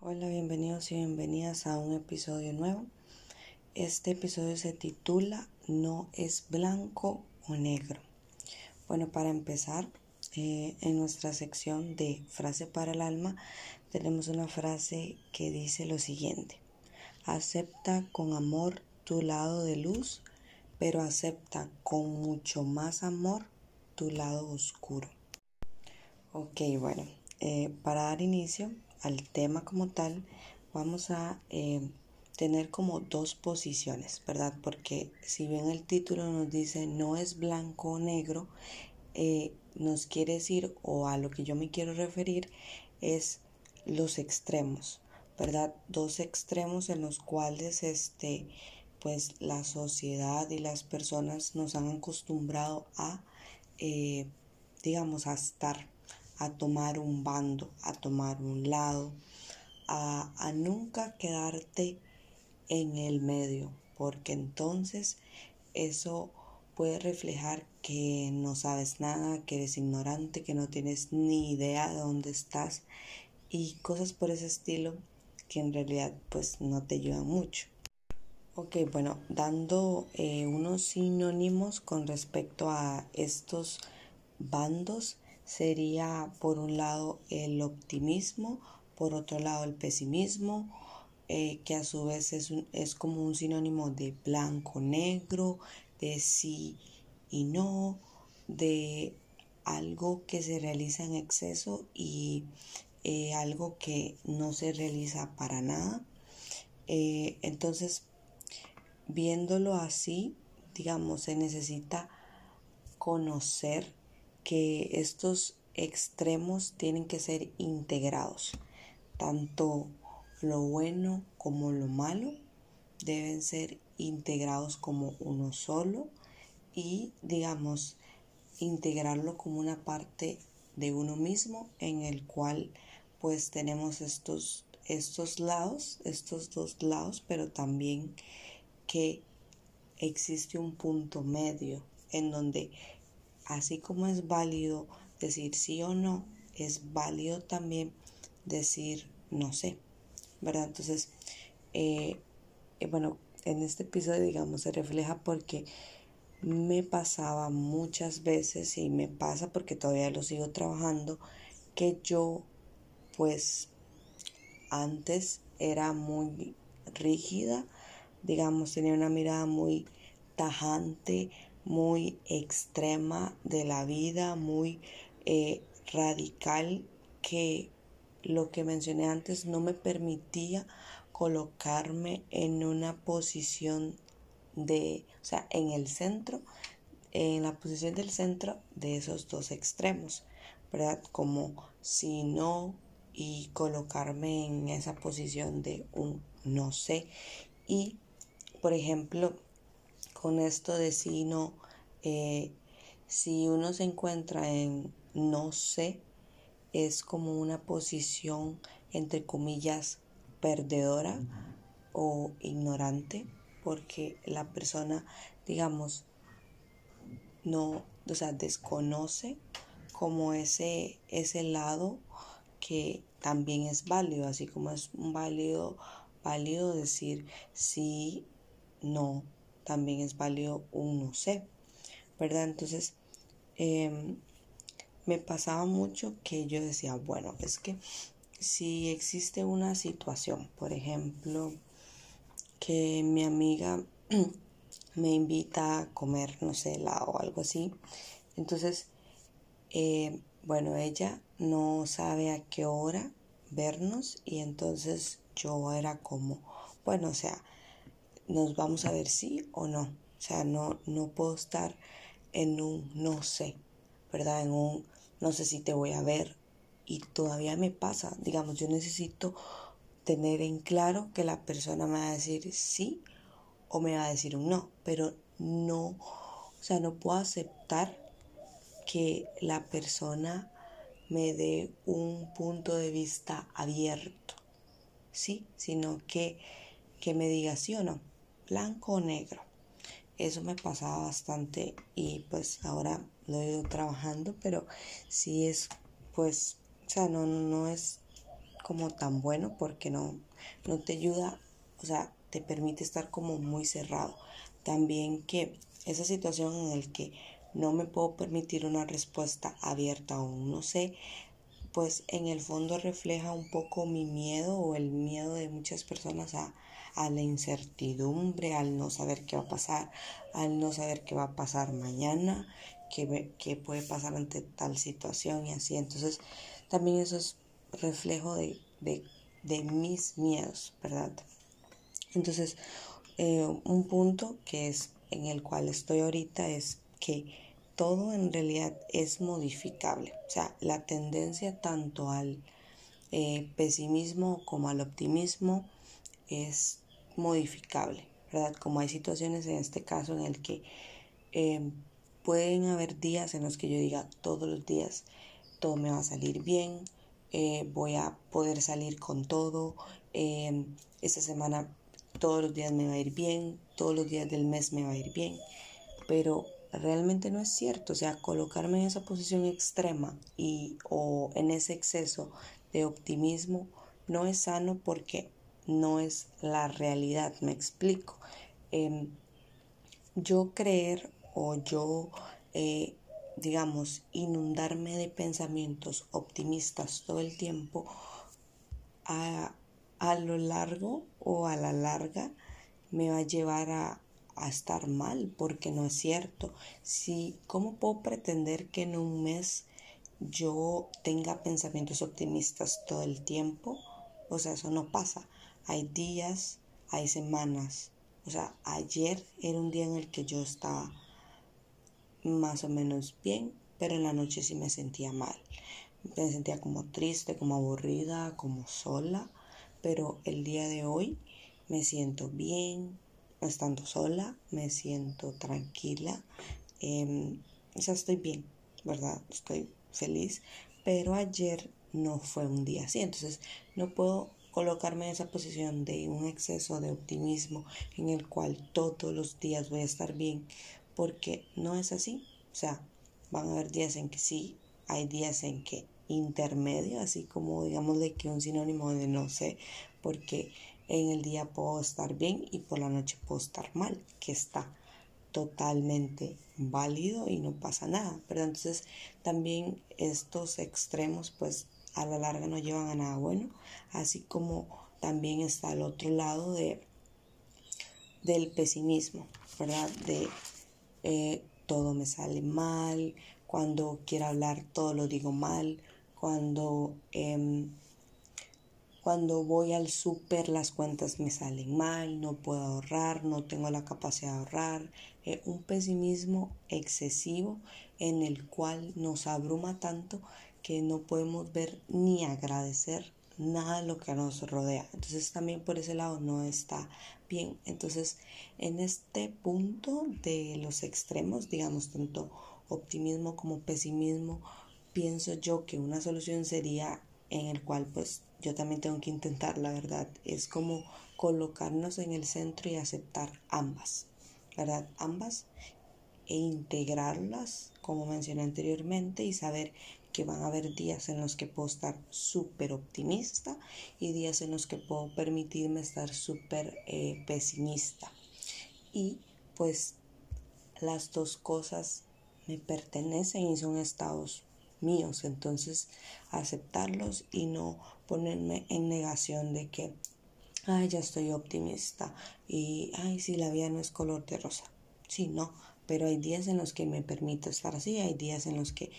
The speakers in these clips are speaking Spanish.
Hola, bienvenidos y bienvenidas a un episodio nuevo. Este episodio se titula No es blanco o negro. Bueno, para empezar, eh, en nuestra sección de frase para el alma tenemos una frase que dice lo siguiente. Acepta con amor tu lado de luz, pero acepta con mucho más amor tu lado oscuro. Ok, bueno, eh, para dar inicio al tema como tal, vamos a eh, tener como dos posiciones, ¿verdad? Porque si bien el título nos dice no es blanco o negro, eh, nos quiere decir, o a lo que yo me quiero referir, es los extremos, ¿verdad? Dos extremos en los cuales este, pues la sociedad y las personas nos han acostumbrado a, eh, digamos, a estar a tomar un bando, a tomar un lado, a, a nunca quedarte en el medio, porque entonces eso puede reflejar que no sabes nada, que eres ignorante, que no tienes ni idea de dónde estás y cosas por ese estilo que en realidad pues no te ayudan mucho. Ok, bueno, dando eh, unos sinónimos con respecto a estos bandos, sería por un lado el optimismo, por otro lado el pesimismo, eh, que a su vez es, es como un sinónimo de blanco, negro, de sí y no, de algo que se realiza en exceso y eh, algo que no se realiza para nada. Eh, entonces, viéndolo así, digamos, se necesita conocer que estos extremos tienen que ser integrados. Tanto lo bueno como lo malo deben ser integrados como uno solo y digamos integrarlo como una parte de uno mismo en el cual pues tenemos estos estos lados, estos dos lados, pero también que existe un punto medio en donde así como es válido decir sí o no, es válido también decir no sé, ¿verdad? Entonces, eh, eh, bueno, en este episodio, digamos, se refleja porque me pasaba muchas veces y me pasa porque todavía lo sigo trabajando, que yo, pues, antes era muy rígida, digamos, tenía una mirada muy tajante, muy extrema de la vida, muy eh, radical, que lo que mencioné antes no me permitía colocarme en una posición de, o sea, en el centro, en la posición del centro de esos dos extremos, ¿verdad? Como si no y colocarme en esa posición de un no sé. Y, por ejemplo, con esto de si no, eh, si uno se encuentra en no sé, es como una posición entre comillas perdedora o ignorante porque la persona digamos no o sea desconoce como ese ese lado que también es válido así como es válido válido decir sí no también es válido un no sé, ¿verdad? Entonces, em, me pasaba mucho que yo decía, bueno, es que si existe una situación, por ejemplo, que mi amiga me invita a comer, no sé, o algo así, entonces, eh, bueno, ella no sabe a qué hora vernos y entonces yo era como, bueno, o sea, nos vamos a ver sí o no. O sea, no, no puedo estar en un no sé, ¿verdad? En un no sé si te voy a ver. Y todavía me pasa, digamos, yo necesito tener en claro que la persona me va a decir sí o me va a decir un no, pero no, o sea, no puedo aceptar que la persona me dé un punto de vista abierto, ¿sí? Sino que, que me diga sí o no blanco o negro. Eso me pasaba bastante y pues ahora lo he ido trabajando, pero sí es pues, o sea, no, no es como tan bueno porque no, no te ayuda, o sea, te permite estar como muy cerrado. También que esa situación en el que no me puedo permitir una respuesta abierta aún no sé, pues en el fondo refleja un poco mi miedo o el miedo de muchas personas a, a la incertidumbre, al no saber qué va a pasar, al no saber qué va a pasar mañana, qué, qué puede pasar ante tal situación y así. Entonces, también eso es reflejo de, de, de mis miedos, ¿verdad? Entonces, eh, un punto que es en el cual estoy ahorita es que todo en realidad es modificable. O sea, la tendencia tanto al eh, pesimismo como al optimismo es modificable, ¿verdad? Como hay situaciones en este caso en el que eh, pueden haber días en los que yo diga todos los días todo me va a salir bien, voy a poder salir con todo, esta semana todos los días me va a ir bien, todos los días del mes me va a ir bien, pero realmente no es cierto, o sea, colocarme en esa posición extrema y o en ese exceso de optimismo no es sano porque no es la realidad, me explico. Em, yo creer o yo, eh, digamos, inundarme de pensamientos optimistas todo el tiempo, a, a lo largo o a la larga me va a llevar a, estar mal porque no es cierto. Si, ¿Cómo puedo pretender que en un mes yo tenga pensamientos optimistas todo el tiempo? O sea, eso no pasa. Hay días, hay semanas. O sea, ayer era un día en el que yo estaba más o menos bien, pero en la noche sí me sentía mal. Me sentía como triste, como aburrida, como sola pero el día de hoy me siento bien, estando sola, me siento tranquila, eh, o sea, estoy bien, ¿verdad? Estoy feliz, pero ayer no fue un día así, entonces no puedo colocarme en esa posición de un exceso de optimismo en el cual todos los días voy a estar bien, porque no es así, o sea, van a haber días en que sí, hay días en que intermedio, así como digamos de que un sinónimo de no sé, porque en el día puedo estar bien y por la noche puedo estar mal, que está totalmente válido y no pasa nada, pero entonces también estos extremos pues a la larga no llevan a nada bueno, así como también está el otro lado de del pesimismo, ¿verdad? De eh, todo me sale mal, cuando quiero hablar todo lo digo mal, cuando, em, cuando voy al súper las cuentas me salen mal, no puedo ahorrar, no tengo la capacidad de ahorrar, eh, un pesimismo excesivo en el cual nos abruma tanto que no podemos ver ni agradecer nada de lo que nos rodea. Entonces también por ese lado no está bien. Entonces en este punto de los extremos, digamos tanto optimismo como pesimismo, pienso yo que una solución sería en el cual pues yo también tengo que intentar, la verdad, es como colocarnos en el centro y aceptar ambas, ¿verdad? Ambas e integrarlas, como mencioné anteriormente, y saber que van a haber días en los que puedo estar súper optimista y días en los que puedo permitirme estar súper eh, pesimista. Y pues las dos cosas me pertenecen y son estados míos, entonces aceptarlos y no ponerme en negación de que, ay, ya estoy optimista y, ay, si la vida no es color de rosa. Sí, no, pero hay días en los que me permito estar así, hay días en los que,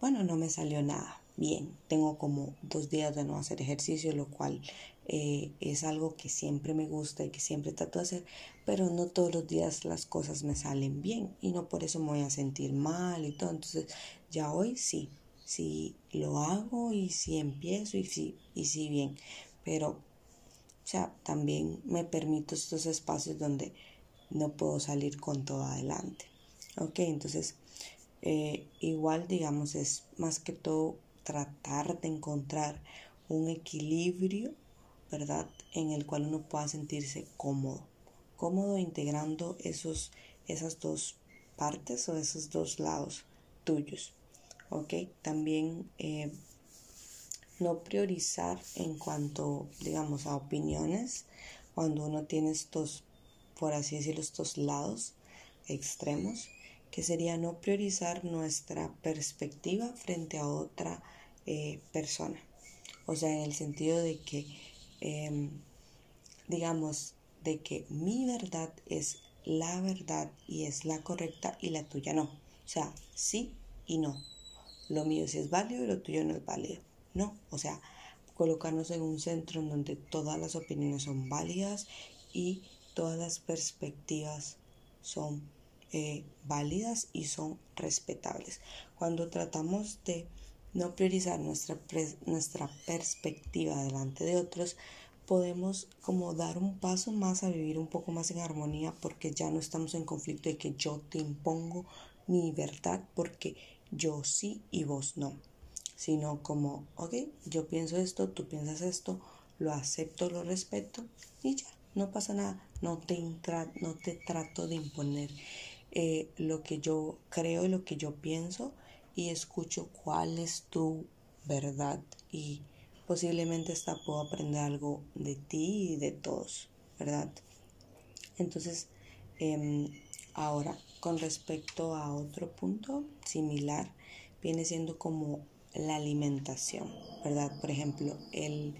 bueno, no me salió nada bien. Tengo como dos días de no hacer ejercicio, lo cual eh, es algo que siempre me gusta y que siempre trato de hacer, pero no todos los días las cosas me salen bien y no por eso me voy a sentir mal y todo. Entonces ya hoy sí, sí lo hago y sí empiezo y sí, y sí bien, pero o sea, también me permito estos espacios donde no puedo salir con todo adelante. Ok, entonces eh, igual digamos es más que todo tratar de encontrar un equilibrio, ¿verdad? En el cual uno pueda sentirse cómodo, cómodo integrando esos, esas dos partes o esos dos lados tuyos, ¿ok? También eh, no priorizar en cuanto, digamos, a opiniones, cuando uno tiene estos, por así decirlo, estos lados extremos, que sería no priorizar nuestra perspectiva frente a otra eh, persona. O sea, en el sentido de que, em, digamos, de que mi verdad es la verdad y es la correcta y la tuya no. O sea, sí y no. Lo mío sí es válido y lo tuyo no es válido. No, o sea, colocarnos en un centro en donde todas las opiniones son válidas y todas las perspectivas son eh, válidas y son respetables. Cuando tratamos de no priorizar nuestra, nuestra perspectiva delante de otros, podemos como dar un paso más a vivir un poco más en armonía porque ya no estamos en conflicto de que yo te impongo mi verdad porque yo sí y vos no, sino como, ok, yo pienso esto, tú piensas esto, lo acepto, lo respeto y ya, no pasa nada, no te, no te trato de imponer eh, lo que yo creo y lo que yo pienso y escucho cuál es tu verdad y posiblemente hasta puedo aprender algo de ti y de todos, ¿verdad? Entonces, em, ahora, con respecto a otro punto similar, viene siendo como la alimentación, ¿verdad? Por ejemplo, el,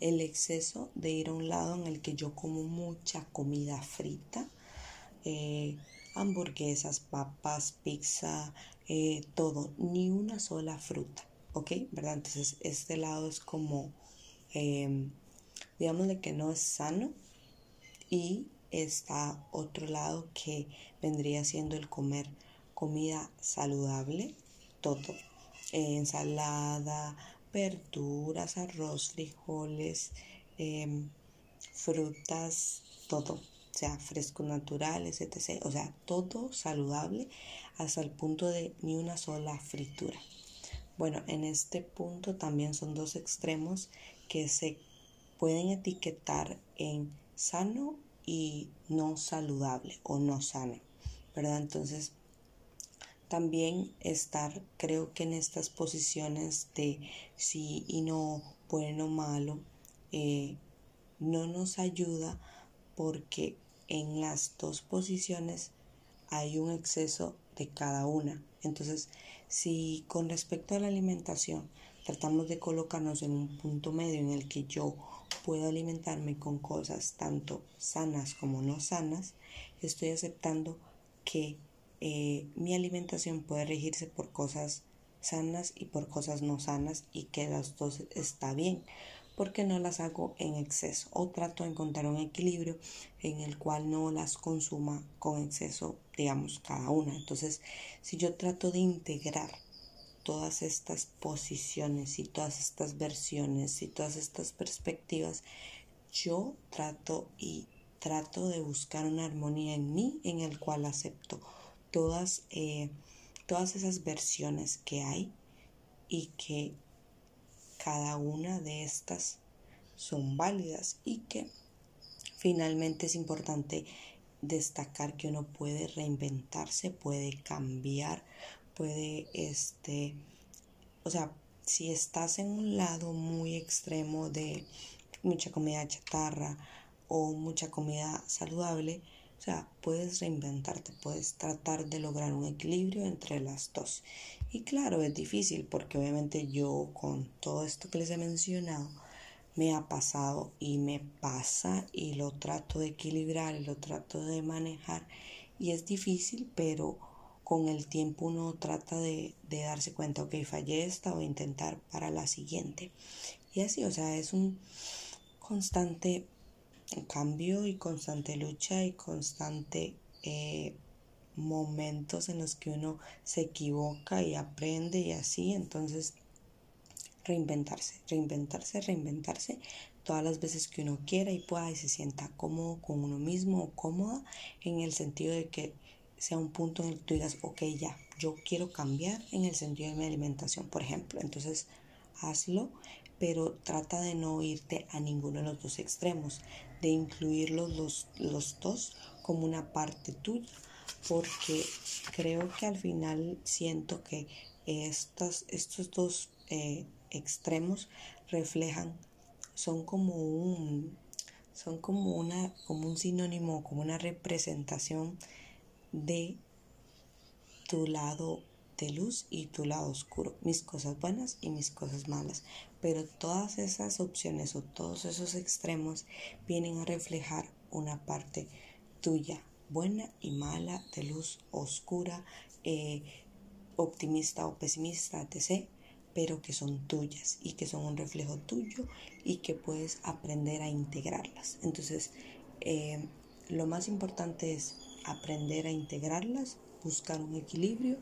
el exceso de ir a un lado en el que yo como mucha comida frita, eh, hamburguesas, papas, pizza, eh, todo, ni una sola fruta. ¿ok? ¿Verdad? Entonces este lado es como, eh, digamos que no es sano y está otro lado que vendría siendo el comer comida saludable, todo, ensalada, verduras, arroz, frijoles, em, frutas, todo, sea, frescos naturales, etc. O sea, todo saludable hasta el punto de ni una sola fritura. Bueno, en este punto también son dos extremos que se pueden etiquetar en sano y no saludable o no sano, ¿verdad? Entonces, también estar, creo que en estas posiciones de sí y no, bueno o malo, eh, no nos ayuda porque en las dos posiciones hay un exceso de cada una. Entonces, si con respecto a la alimentación tratamos de colocarnos en un punto medio en el que yo puedo alimentarme con cosas tanto sanas como no sanas, estoy aceptando que eh, mi alimentación puede regirse por cosas sanas y por cosas no sanas y que las dos está bien porque no las hago en exceso o trato de encontrar un equilibrio en el cual no las consuma con exceso, digamos, cada una. Entonces, si yo trato de integrar todas estas posiciones y todas estas versiones y todas estas perspectivas, yo trato y trato de buscar una armonía en mí en el cual acepto todas, eh, todas esas versiones que hay y que cada una de estas son válidas y que finalmente es importante destacar que uno puede reinventarse, puede cambiar, puede este, o sea, si estás en un lado muy extremo de mucha comida chatarra o mucha comida saludable, o sea, puedes reinventarte, puedes tratar de lograr un equilibrio entre las dos. Y claro, es difícil porque obviamente yo con todo esto que les he mencionado me ha pasado y me pasa y lo trato de equilibrar y lo trato de manejar y es difícil, pero con el tiempo uno trata de, de darse cuenta, ok, fallé esta, a intentar para la siguiente. Y así, o sea, es un constante cambio y constante lucha y constante eh, momentos en los que uno se equivoca y aprende y así, entonces reinventarse, reinventarse, reinventarse todas las veces que uno quiera y pueda y se sienta cómodo con uno mismo o cómoda en el sentido de que sea un punto en el que tú digas, ok, ya, yo quiero cambiar en el sentido de mi alimentación, por ejemplo. Entonces, hazlo, pero trata de no irte a ninguno de los dos extremos, de incluirlos los, los dos como una parte tuya, porque creo que al final siento que estos, dos eh, extremos reflejan, son como un, son como una, como un sinónimo, como una representación de tu lado de luz y tu lado oscuro, mis cosas buenas y mis cosas malas. Pero todas esas opciones o todos esos extremos vienen a reflejar una parte tuya, buena y mala, de luz oscura, eh, optimista o pesimista, etc., pero que son tuyas y que son un reflejo tuyo y que puedes aprender a integrarlas. Entonces, eh, lo más importante es aprender a integrarlas, buscar un equilibrio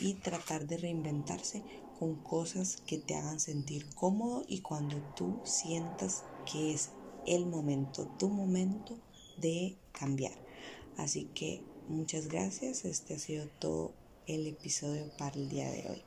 y tratar de reinventarse con cosas que te hagan sentir cómodo y cuando tú sientas que es el momento, tu momento de cambiar. Así que muchas gracias. Este ha sido todo el episodio para el día de hoy.